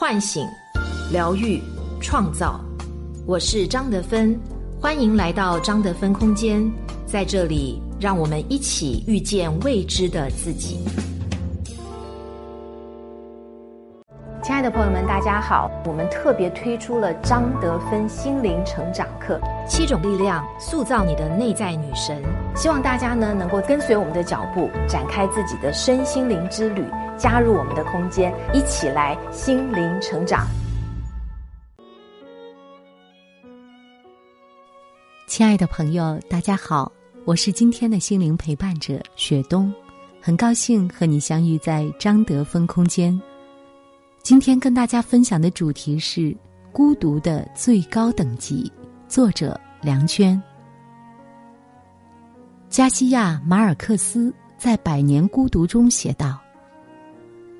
唤醒、疗愈、创造。我是张德芬，欢迎来到张德芬空间，在这里，让我们一起遇见未知的自己。亲爱的朋友们，大家好！我们特别推出了张德芬心灵成长课，七种力量塑造你的内在女神。希望大家呢能够跟随我们的脚步，展开自己的身心灵之旅，加入我们的空间，一起来心灵成长。亲爱的朋友，大家好，我是今天的心灵陪伴者雪冬，很高兴和你相遇在张德芬空间。今天跟大家分享的主题是孤独的最高等级，作者梁娟。加西亚马尔克斯在《百年孤独》中写道：“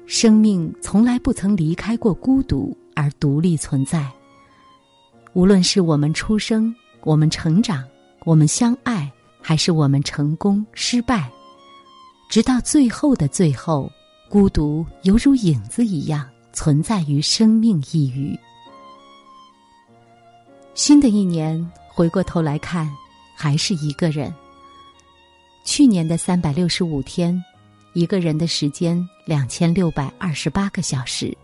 生命从来不曾离开过孤独而独立存在。无论是我们出生、我们成长、我们相爱，还是我们成功失败，直到最后的最后，孤独犹如影子一样。”存在于生命一隅。新的一年回过头来看，还是一个人。去年的三百六十五天，一个人的时间两千六百二十八个小时，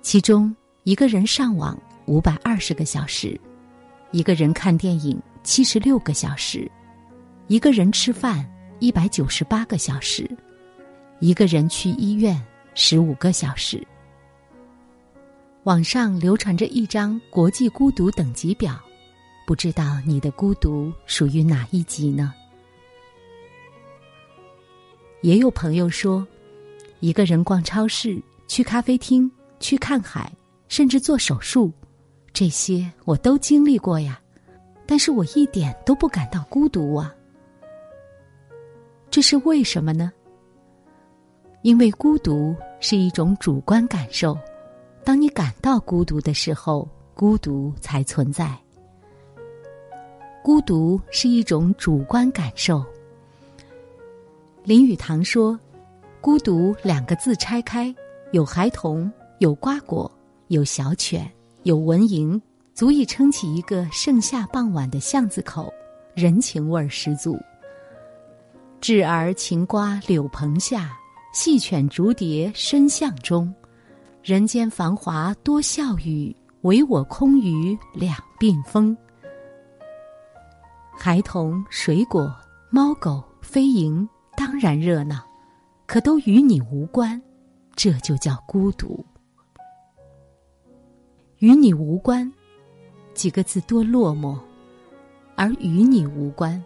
其中一个人上网五百二十个小时，一个人看电影七十六个小时，一个人吃饭一百九十八个小时，一个人去医院十五个小时。网上流传着一张国际孤独等级表，不知道你的孤独属于哪一级呢？也有朋友说，一个人逛超市、去咖啡厅、去看海，甚至做手术，这些我都经历过呀，但是我一点都不感到孤独啊。这是为什么呢？因为孤独是一种主观感受。当你感到孤独的时候，孤独才存在。孤独是一种主观感受。林语堂说：“孤独两个字拆开，有孩童，有瓜果，有小犬，有蚊蝇，足以撑起一个盛夏傍晚的巷子口，人情味儿十足。稚儿擎瓜柳棚下，细犬逐蝶深巷中。”人间繁华多笑语，唯我空余两鬓风。孩童、水果、猫狗、飞蝇，当然热闹，可都与你无关，这就叫孤独。与你无关，几个字多落寞，而与你无关，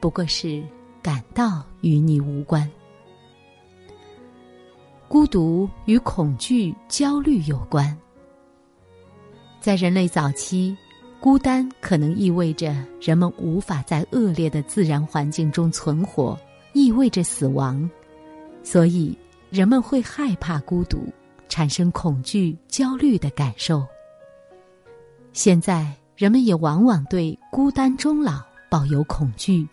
不过是感到与你无关。孤独与恐惧、焦虑有关。在人类早期，孤单可能意味着人们无法在恶劣的自然环境中存活，意味着死亡，所以人们会害怕孤独，产生恐惧、焦虑的感受。现在，人们也往往对孤单终老抱有恐惧。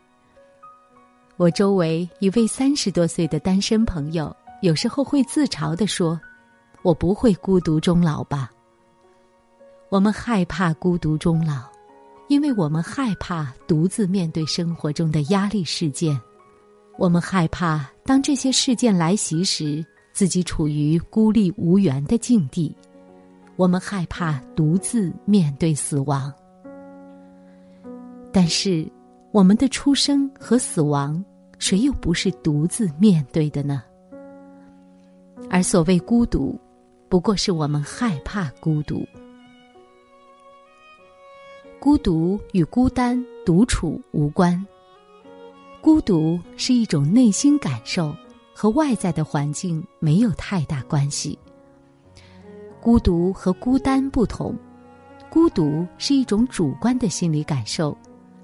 我周围一位三十多岁的单身朋友。有时候会自嘲地说：“我不会孤独终老吧？”我们害怕孤独终老，因为我们害怕独自面对生活中的压力事件。我们害怕当这些事件来袭时，自己处于孤立无援的境地。我们害怕独自面对死亡。但是，我们的出生和死亡，谁又不是独自面对的呢？而所谓孤独，不过是我们害怕孤独。孤独与孤单、独处无关。孤独是一种内心感受，和外在的环境没有太大关系。孤独和孤单不同，孤独是一种主观的心理感受，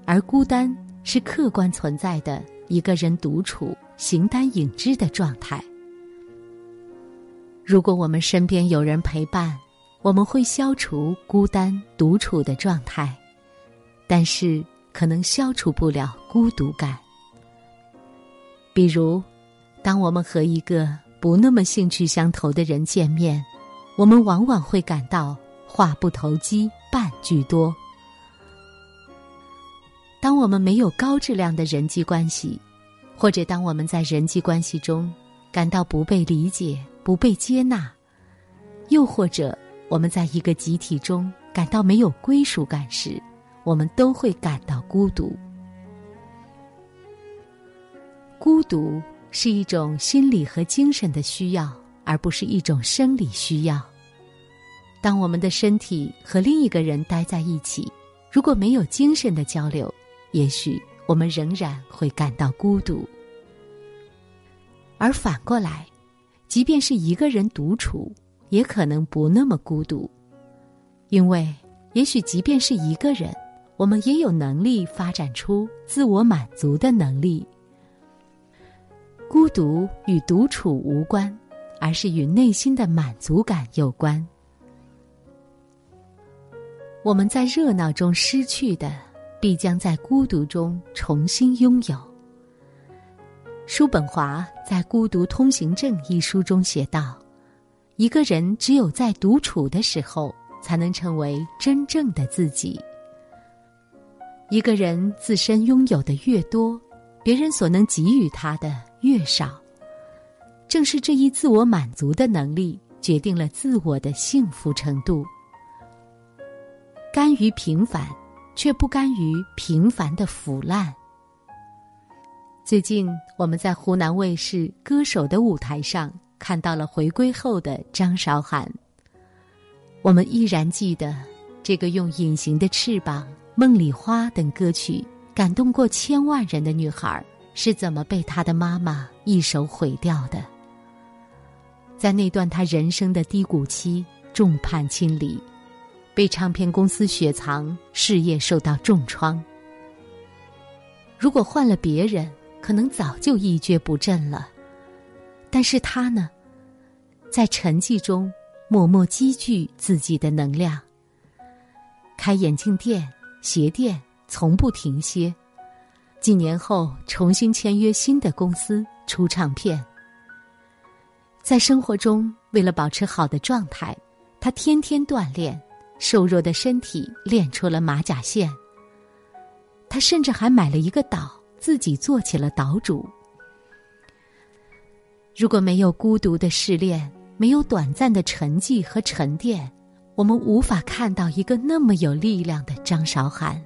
而孤单是客观存在的一个人独处、形单影只的状态。如果我们身边有人陪伴，我们会消除孤单独处的状态，但是可能消除不了孤独感。比如，当我们和一个不那么兴趣相投的人见面，我们往往会感到话不投机半句多。当我们没有高质量的人际关系，或者当我们在人际关系中感到不被理解、不被接纳，又或者我们在一个集体中感到没有归属感时，我们都会感到孤独。孤独是一种心理和精神的需要，而不是一种生理需要。当我们的身体和另一个人待在一起，如果没有精神的交流，也许我们仍然会感到孤独。而反过来，即便是一个人独处，也可能不那么孤独，因为也许即便是一个人，我们也有能力发展出自我满足的能力。孤独与独处无关，而是与内心的满足感有关。我们在热闹中失去的，必将在孤独中重新拥有。叔本华在《孤独通行证》一书中写道：“一个人只有在独处的时候，才能成为真正的自己。一个人自身拥有的越多，别人所能给予他的。”越少，正是这一自我满足的能力，决定了自我的幸福程度。甘于平凡，却不甘于平凡的腐烂。最近，我们在湖南卫视《歌手》的舞台上看到了回归后的张韶涵。我们依然记得这个用《隐形的翅膀》《梦里花》等歌曲感动过千万人的女孩。是怎么被她的妈妈一手毁掉的？在那段她人生的低谷期，众叛亲离，被唱片公司雪藏，事业受到重创。如果换了别人，可能早就一蹶不振了。但是他呢，在沉寂中默默积聚自己的能量，开眼镜店、鞋店，从不停歇。几年后，重新签约新的公司，出唱片。在生活中，为了保持好的状态，他天天锻炼，瘦弱的身体练出了马甲线。他甚至还买了一个岛，自己做起了岛主。如果没有孤独的试炼，没有短暂的沉寂和沉淀，我们无法看到一个那么有力量的张韶涵。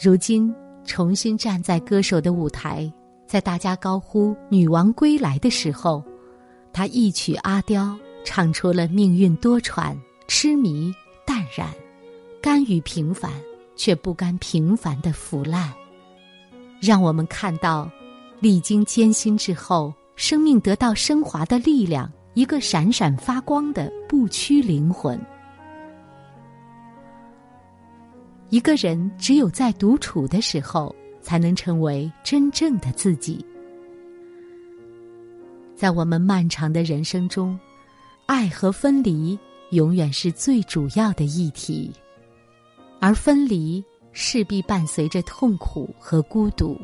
如今重新站在歌手的舞台，在大家高呼“女王归来”的时候，他一曲《阿刁》唱出了命运多舛、痴迷、淡然、甘于平凡却不甘平凡的腐烂，让我们看到历经艰辛之后，生命得到升华的力量，一个闪闪发光的不屈灵魂。一个人只有在独处的时候，才能成为真正的自己。在我们漫长的人生中，爱和分离永远是最主要的议题，而分离势必伴随着痛苦和孤独。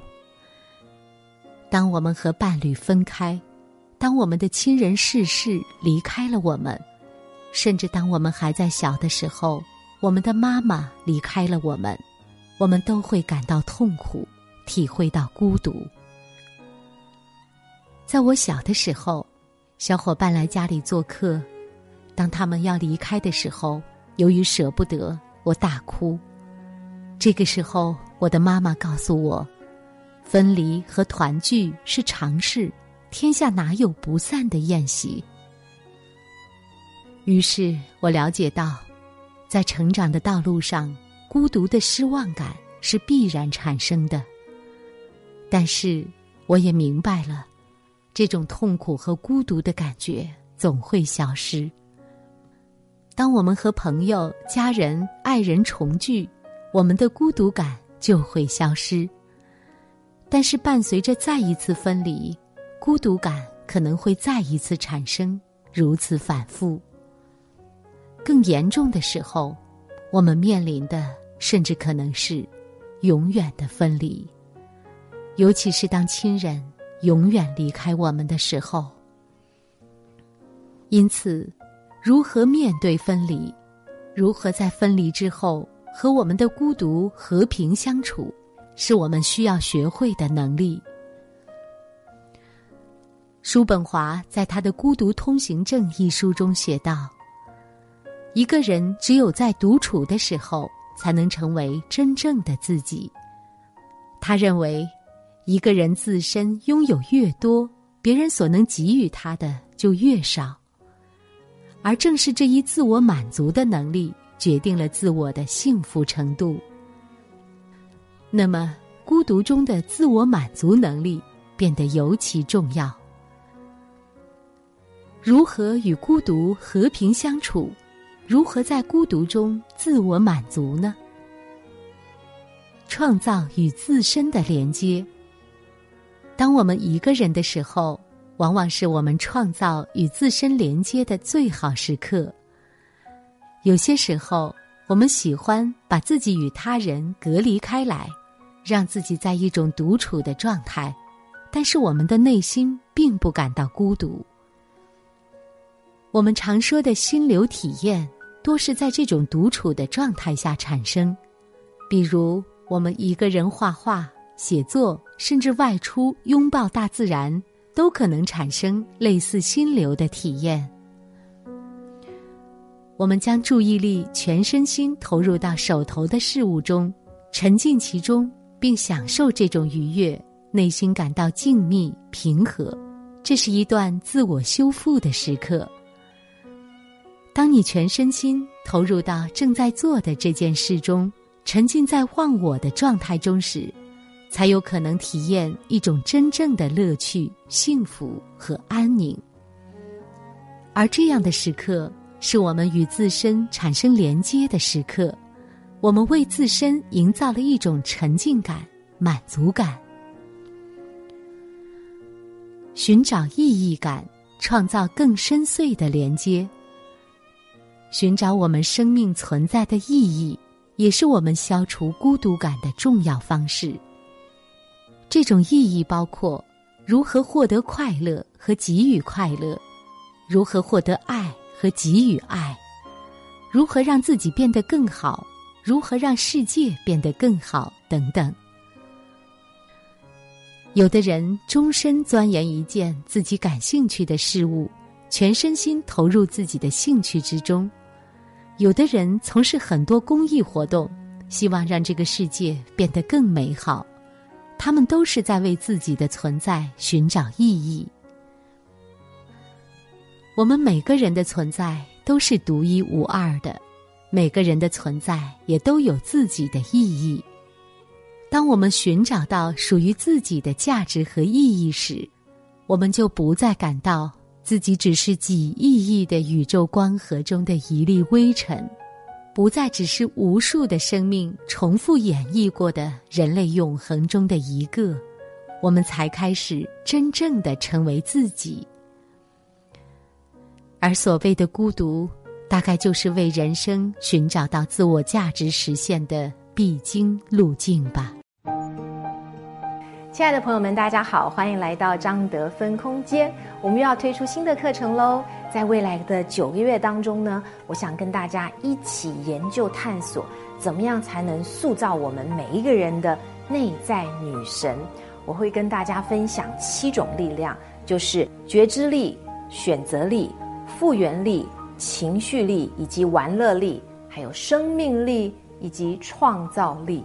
当我们和伴侣分开，当我们的亲人逝世离开了我们，甚至当我们还在小的时候。我们的妈妈离开了我们，我们都会感到痛苦，体会到孤独。在我小的时候，小伙伴来家里做客，当他们要离开的时候，由于舍不得，我大哭。这个时候，我的妈妈告诉我，分离和团聚是常事，天下哪有不散的宴席？于是我了解到。在成长的道路上，孤独的失望感是必然产生的。但是，我也明白了，这种痛苦和孤独的感觉总会消失。当我们和朋友、家人、爱人重聚，我们的孤独感就会消失。但是，伴随着再一次分离，孤独感可能会再一次产生，如此反复。更严重的时候，我们面临的甚至可能是永远的分离。尤其是当亲人永远离开我们的时候，因此，如何面对分离，如何在分离之后和我们的孤独和平相处，是我们需要学会的能力。叔本华在他的《孤独通行证》一书中写道：“一个人只有在独处的时候，才能成为真正的自己。”他认为，一个人自身拥有越多，别人所能给予他的就越少。而正是这一自我满足的能力，决定了自我的幸福程度。那么，孤独中的自我满足能力变得尤其重要。如何与孤独和平相处？如何在孤独中自我满足呢？创造与自身的连接。当我们一个人的时候，往往是我们创造与自身连接的最好时刻。有些时候，我们喜欢把自己与他人隔离开来，让自己在一种独处的状态，但是我们的内心并不感到孤独。我们常说的心流体验，多是在这种独处的状态下产生。比如，我们一个人画画、写作，甚至外出拥抱大自然，都可能产生类似心流的体验。我们将注意力、全身心投入到手头的事物中，沉浸其中，并享受这种愉悦，内心感到静谧平和。这是一段自我修复的时刻。当你全身心投入到正在做的这件事中，沉浸在忘我的状态中时，才有可能体验一种真正的乐趣、幸福和安宁。而这样的时刻，是我们与自身产生连接的时刻，我们为自身营造了一种沉浸感、满足感，寻找意义感，创造更深邃的连接。寻找我们生命存在的意义，也是我们消除孤独感的重要方式。这种意义包括如何获得快乐和给予快乐，如何获得爱和给予爱，如何让自己变得更好，如何让世界变得更好等等。有的人终身钻研一件自己感兴趣的事物，全身心投入自己的兴趣之中。有的人从事很多公益活动，希望让这个世界变得更美好。他们都是在为自己的存在寻找意义。我们每个人的存在都是独一无二的，每个人的存在也都有自己的意义。当我们寻找到属于自己的价值和意义时，我们就不再感到。自己只是几亿亿的宇宙光河中的一粒微尘，不再只是无数的生命重复演绎过的人类永恒中的一个，我们才开始真正的成为自己。而所谓的孤独，大概就是为人生寻找到自我价值实现的必经路径吧。亲爱的朋友们，大家好，欢迎来到张德芬空间。我们又要推出新的课程喽！在未来的九个月当中呢，我想跟大家一起研究探索，怎么样才能塑造我们每一个人的内在女神。我会跟大家分享七种力量，就是觉知力、选择力、复原力、情绪力以及玩乐力，还有生命力以及创造力。